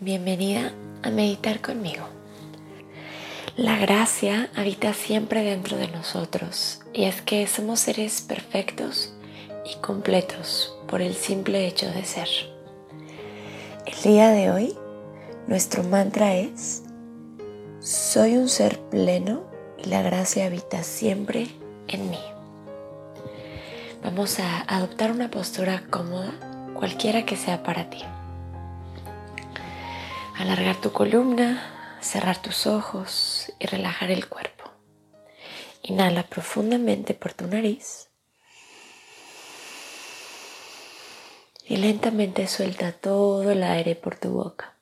Bienvenida a meditar conmigo. La gracia habita siempre dentro de nosotros y es que somos seres perfectos y completos por el simple hecho de ser. El día de hoy nuestro mantra es Soy un ser pleno y la gracia habita siempre en mí. Vamos a adoptar una postura cómoda, cualquiera que sea para ti. Alargar tu columna, cerrar tus ojos y relajar el cuerpo. Inhala profundamente por tu nariz y lentamente suelta todo el aire por tu boca.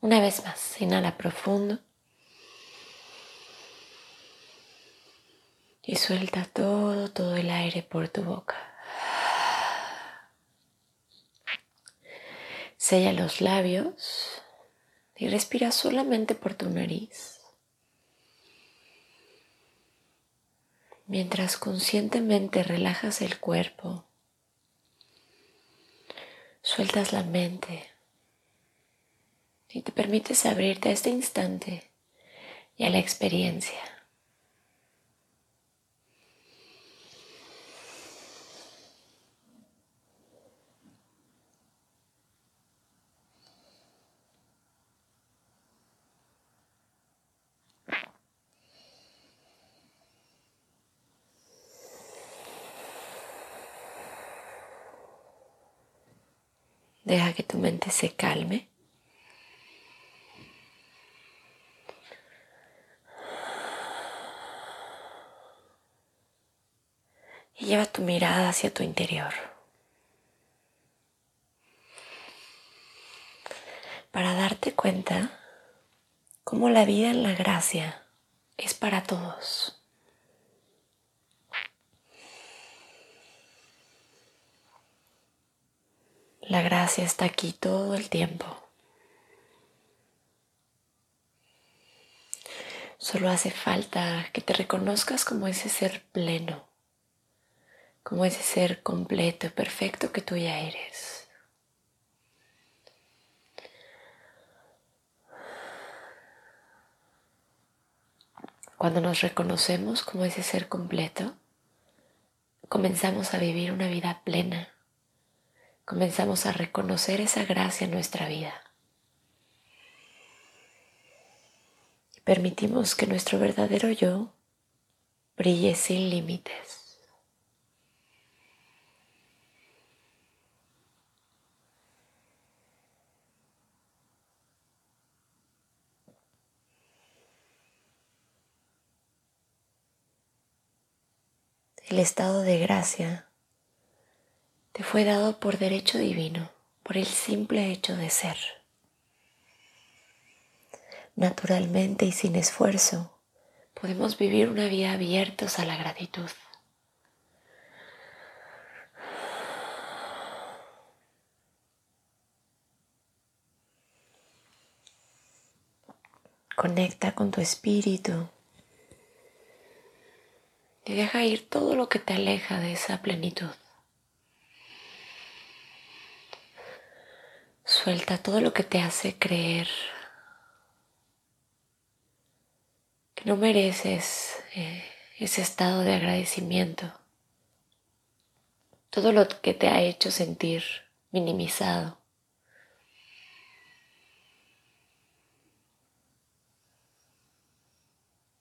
Una vez más, inhala profundo y suelta todo, todo el aire por tu boca. Sella los labios y respira solamente por tu nariz. Mientras conscientemente relajas el cuerpo, sueltas la mente y te permites abrirte a este instante y a la experiencia. Deja que tu mente se calme. Y lleva tu mirada hacia tu interior. Para darte cuenta cómo la vida en la gracia es para todos. La gracia está aquí todo el tiempo. Solo hace falta que te reconozcas como ese ser pleno, como ese ser completo perfecto que tú ya eres. Cuando nos reconocemos como ese ser completo, comenzamos a vivir una vida plena comenzamos a reconocer esa gracia en nuestra vida. Y permitimos que nuestro verdadero yo brille sin límites. El estado de gracia te fue dado por derecho divino, por el simple hecho de ser. Naturalmente y sin esfuerzo, podemos vivir una vida abiertos a la gratitud. Conecta con tu espíritu y deja ir todo lo que te aleja de esa plenitud. Suelta todo lo que te hace creer que no mereces eh, ese estado de agradecimiento. Todo lo que te ha hecho sentir minimizado.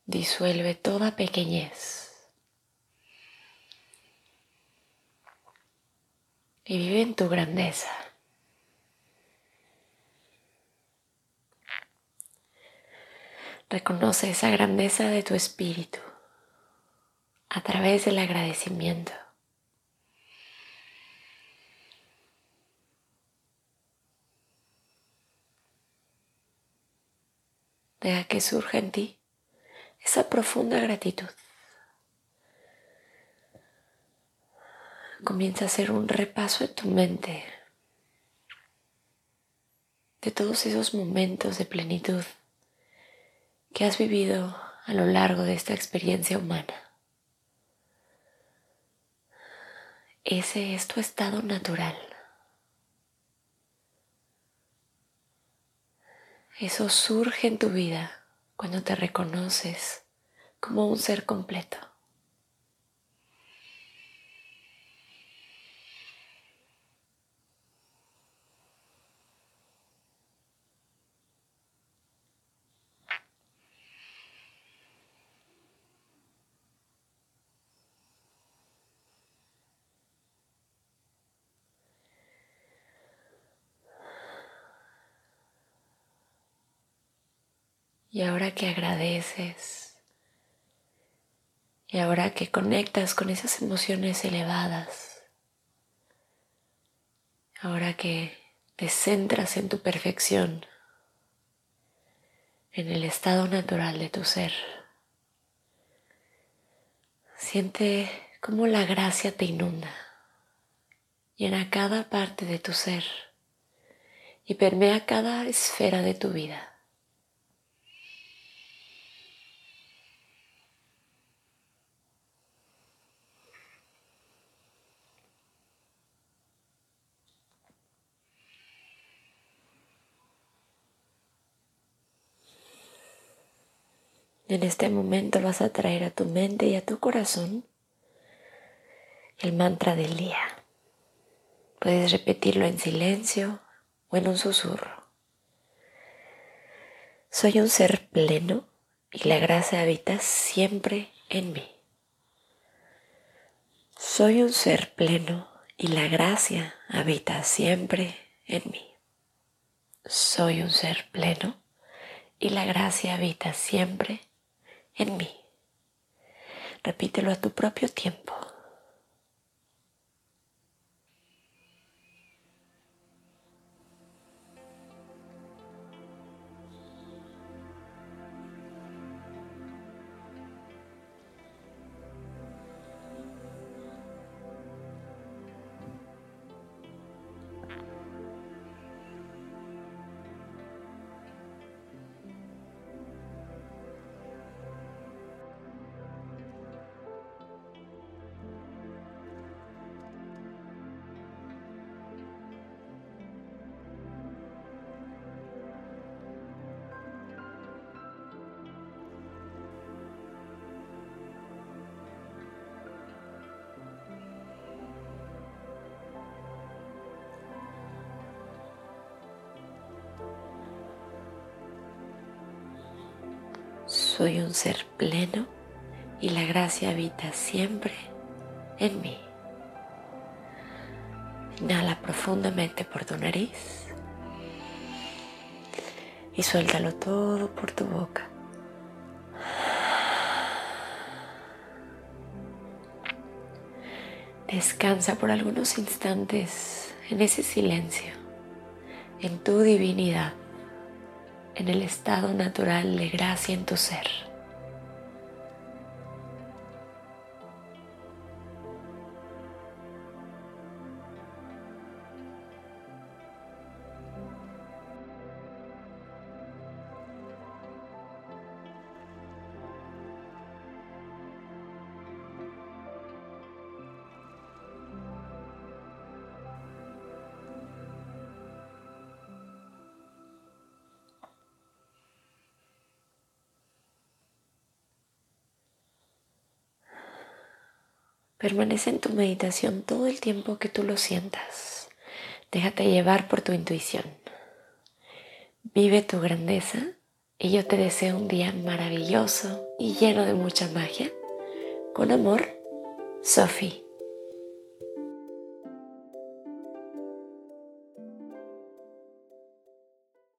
Disuelve toda pequeñez. Y vive en tu grandeza. Reconoce esa grandeza de tu espíritu a través del agradecimiento. Deja que surja en ti esa profunda gratitud. Comienza a hacer un repaso en tu mente de todos esos momentos de plenitud que has vivido a lo largo de esta experiencia humana. ese es tu estado natural. Eso surge en tu vida cuando te reconoces como un ser completo. Y ahora que agradeces, y ahora que conectas con esas emociones elevadas, ahora que te centras en tu perfección, en el estado natural de tu ser, siente cómo la gracia te inunda, llena cada parte de tu ser. Y permea cada esfera de tu vida. En este momento vas a traer a tu mente y a tu corazón el mantra del día. Puedes repetirlo en silencio o en un susurro. Soy un ser pleno y la gracia habita siempre en mí. Soy un ser pleno y la gracia habita siempre en mí. Soy un ser pleno y la gracia habita siempre en mí. Repítelo a tu propio tiempo. Soy un ser pleno y la gracia habita siempre en mí. Inhala profundamente por tu nariz y suéltalo todo por tu boca. Descansa por algunos instantes en ese silencio, en tu divinidad en el estado natural de gracia en tu ser. Permanece en tu meditación todo el tiempo que tú lo sientas. Déjate llevar por tu intuición. Vive tu grandeza y yo te deseo un día maravilloso y lleno de mucha magia. Con amor, Sophie.